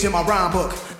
page in my rhyme book.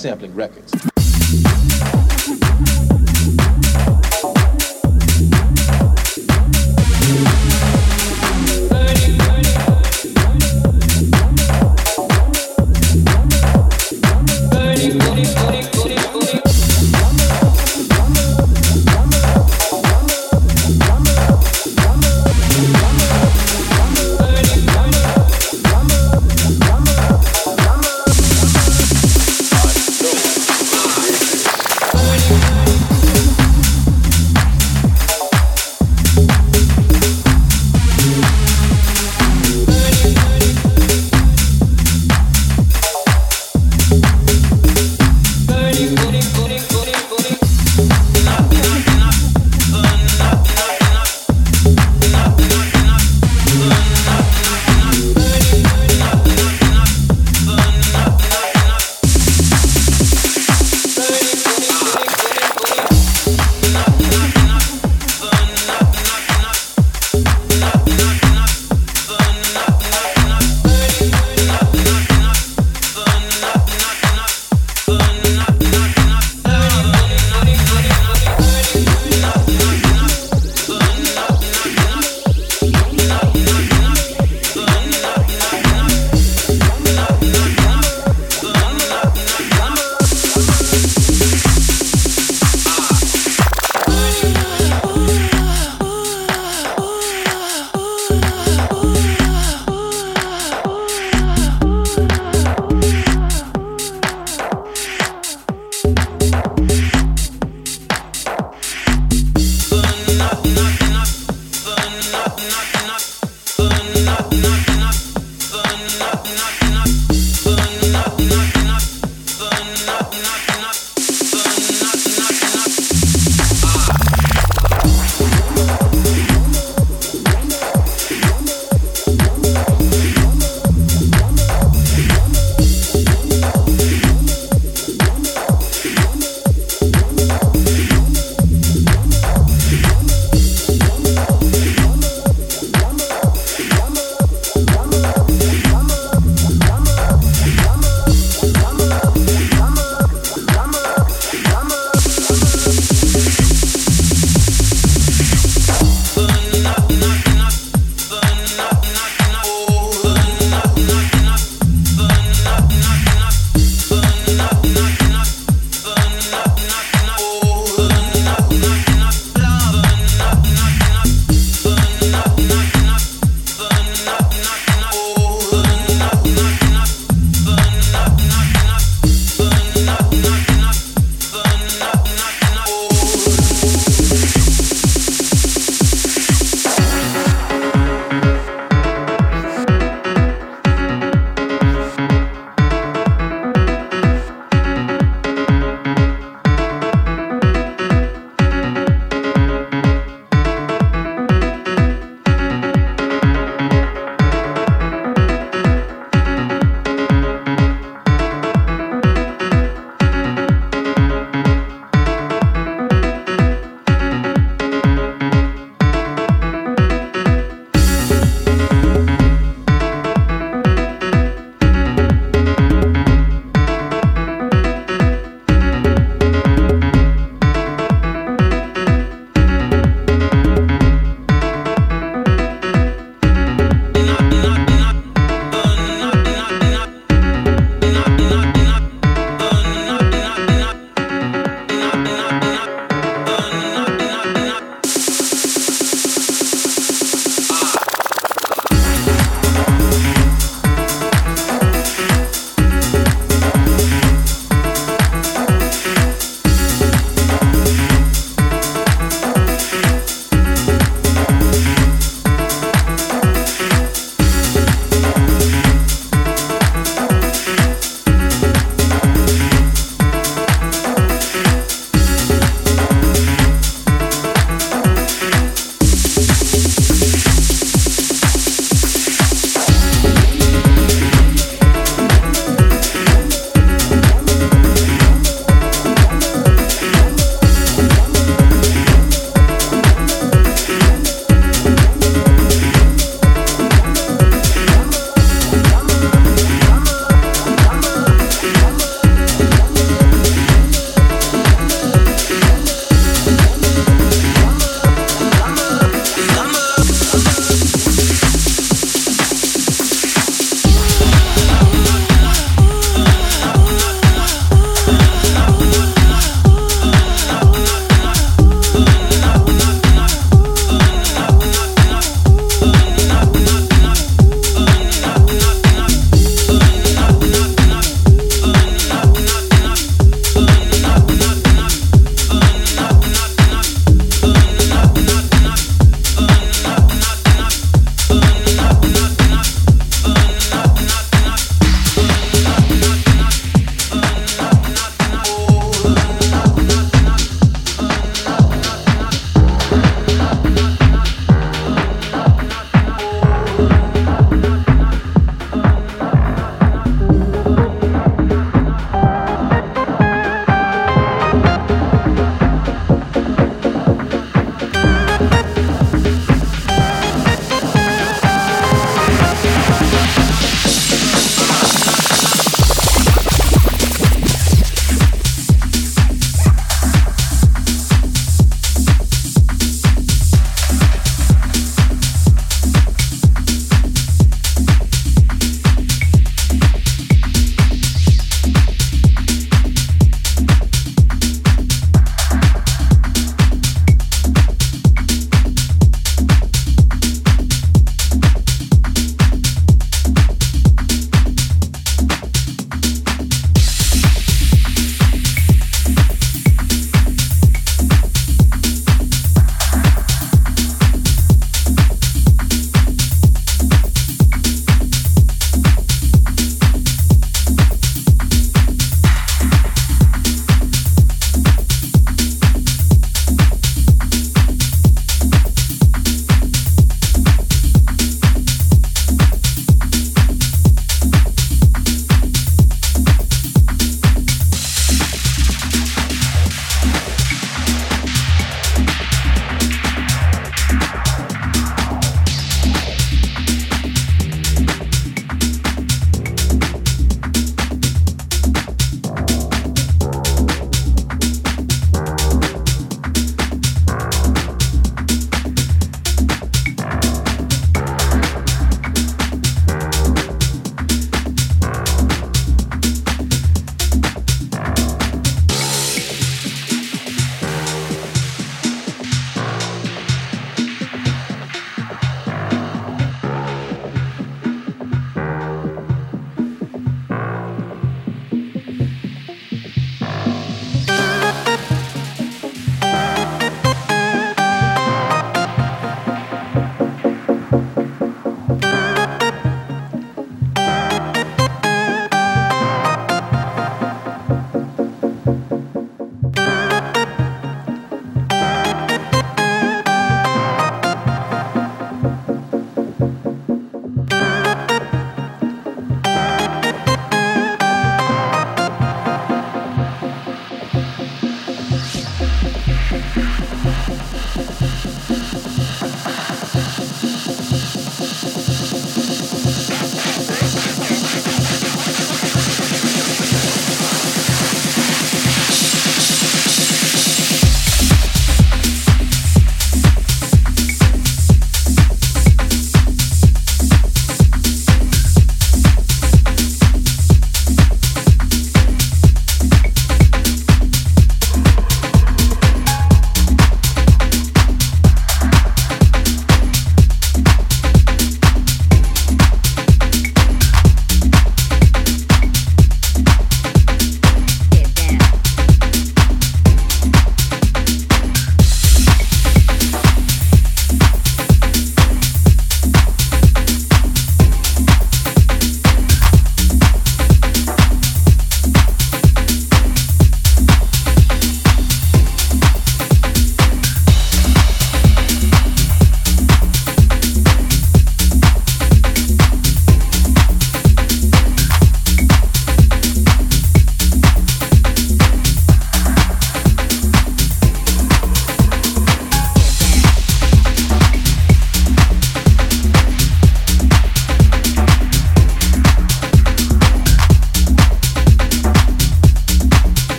sampling records.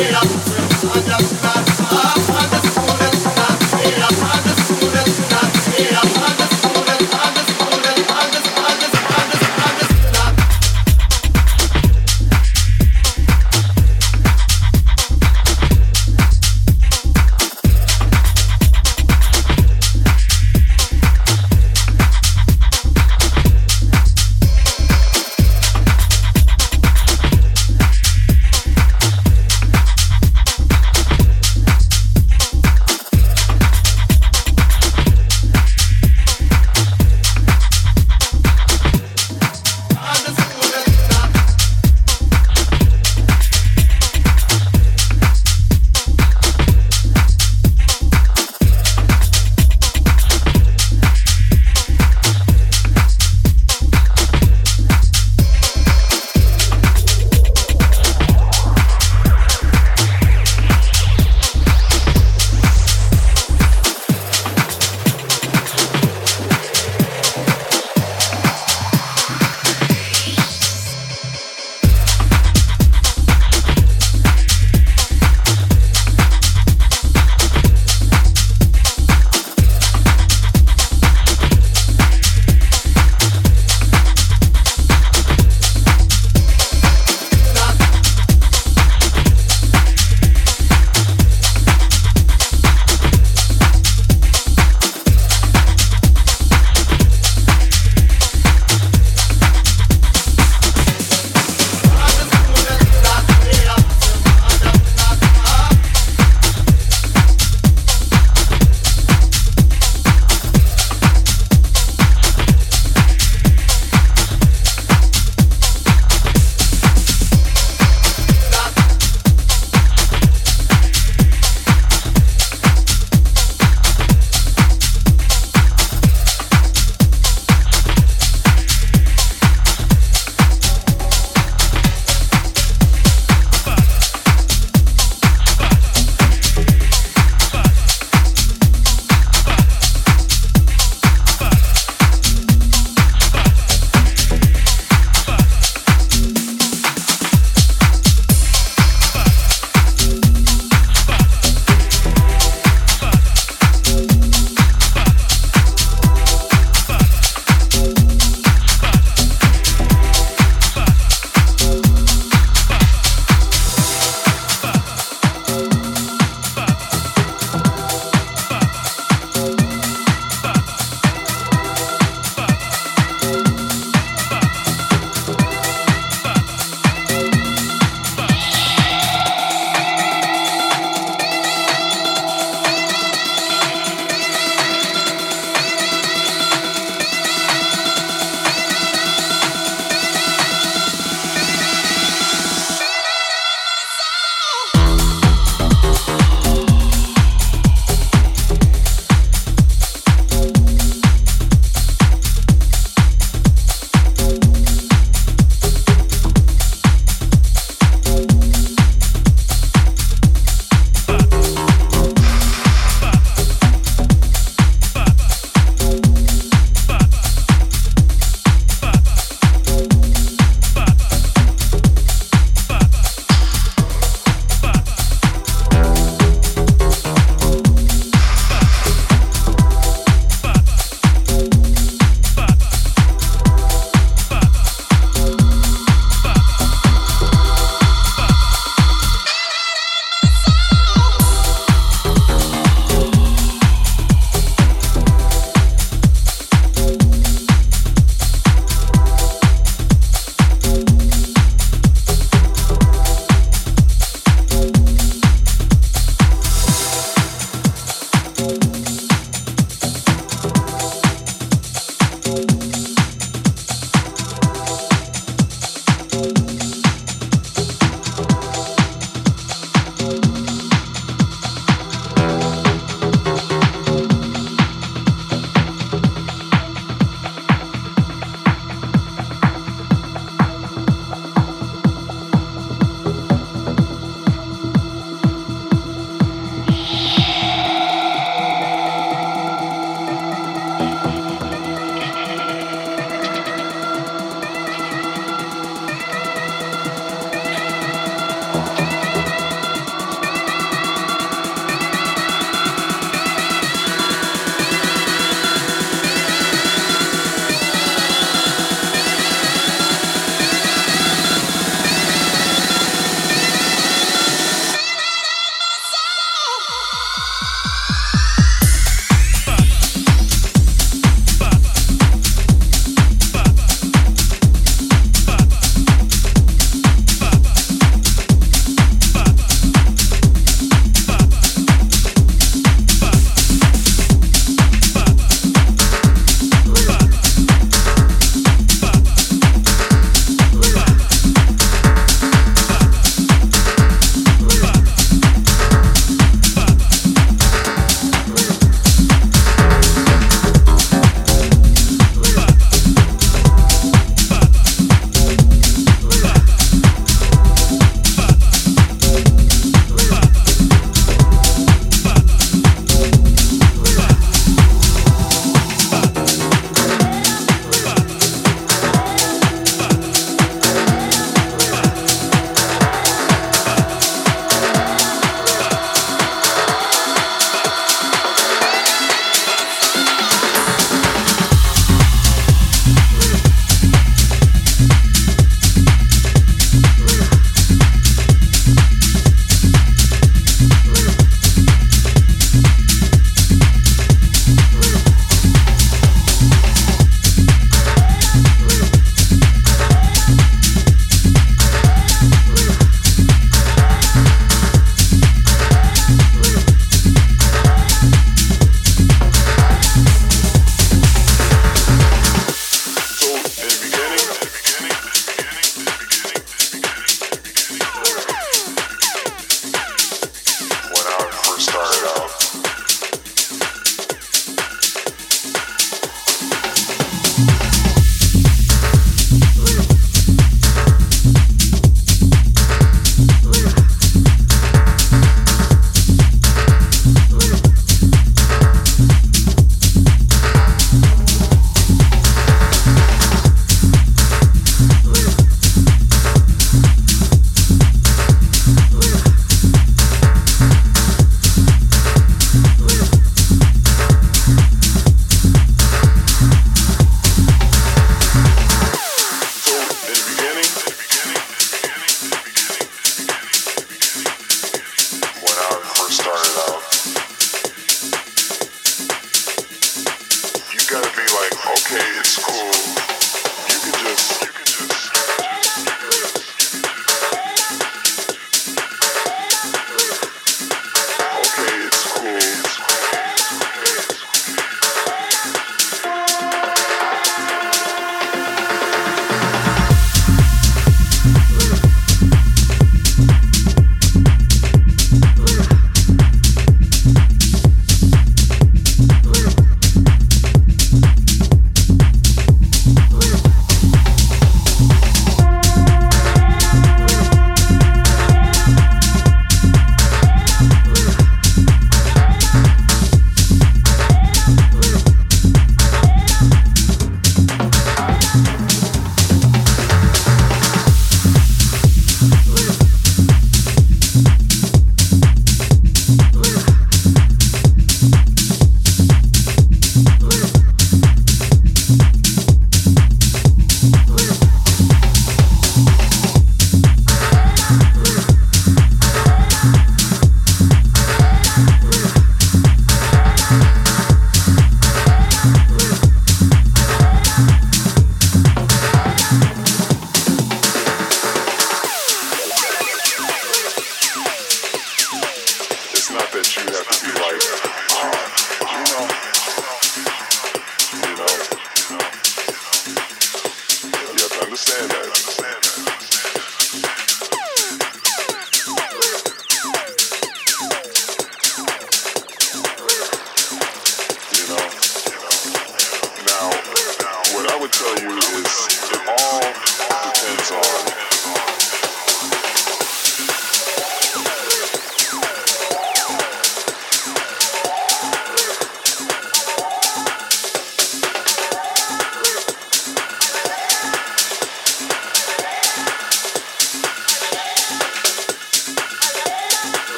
it.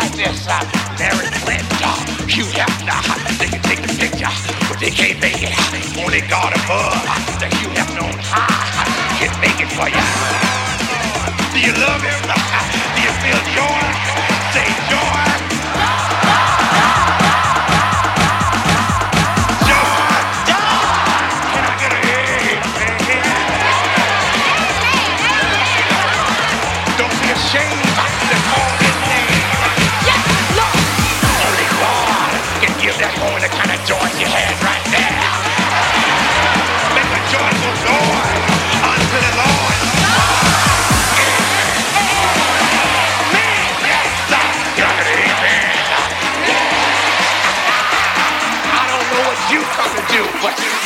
like this. Uh, Larry Clinton, uh, Hugh Hefner, they can take the picture, but they can't make it. Only God above, the Hugh Hefner on high, can make it for you. Do you love him? Do you feel joy?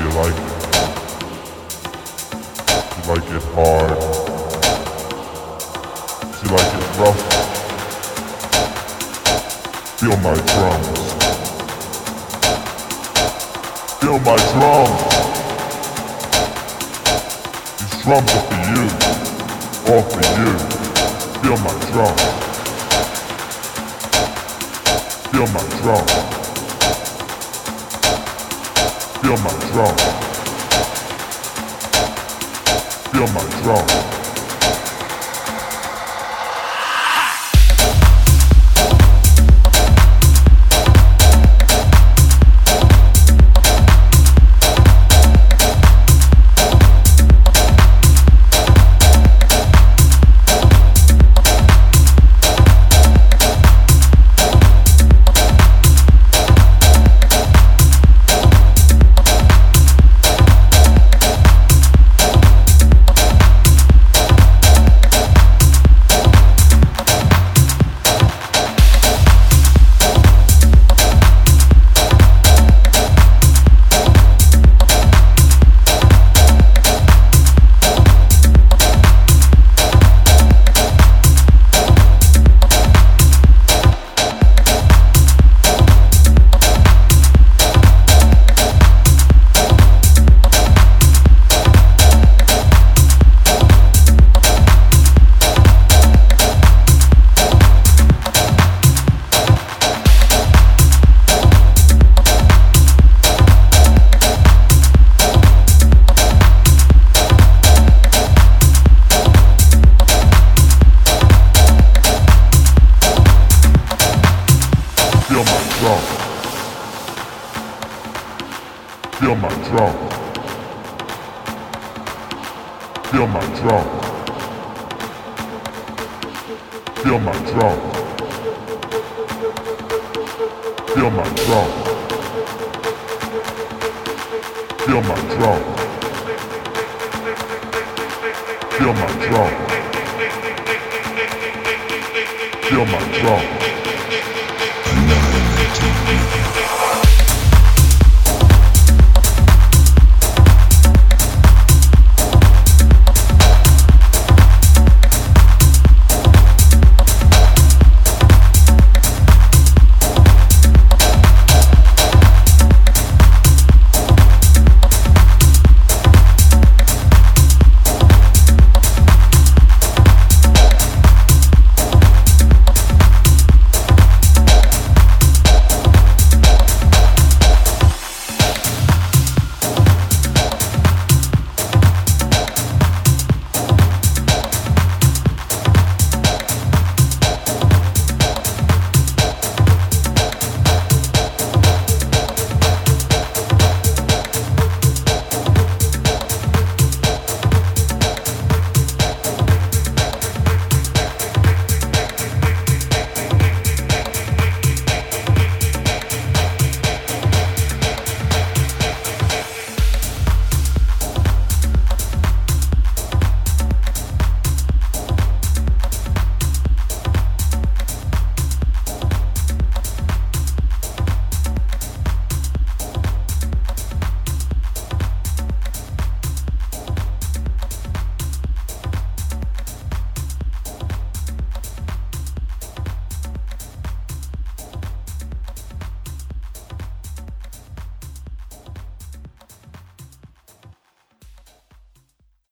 Do you like it? You like it hard? Do you like it rough? Feel my drums. Feel my drums. These drums are for you. All for you. Feel my drums. Feel my drums. Feel my drums. Feel my drums.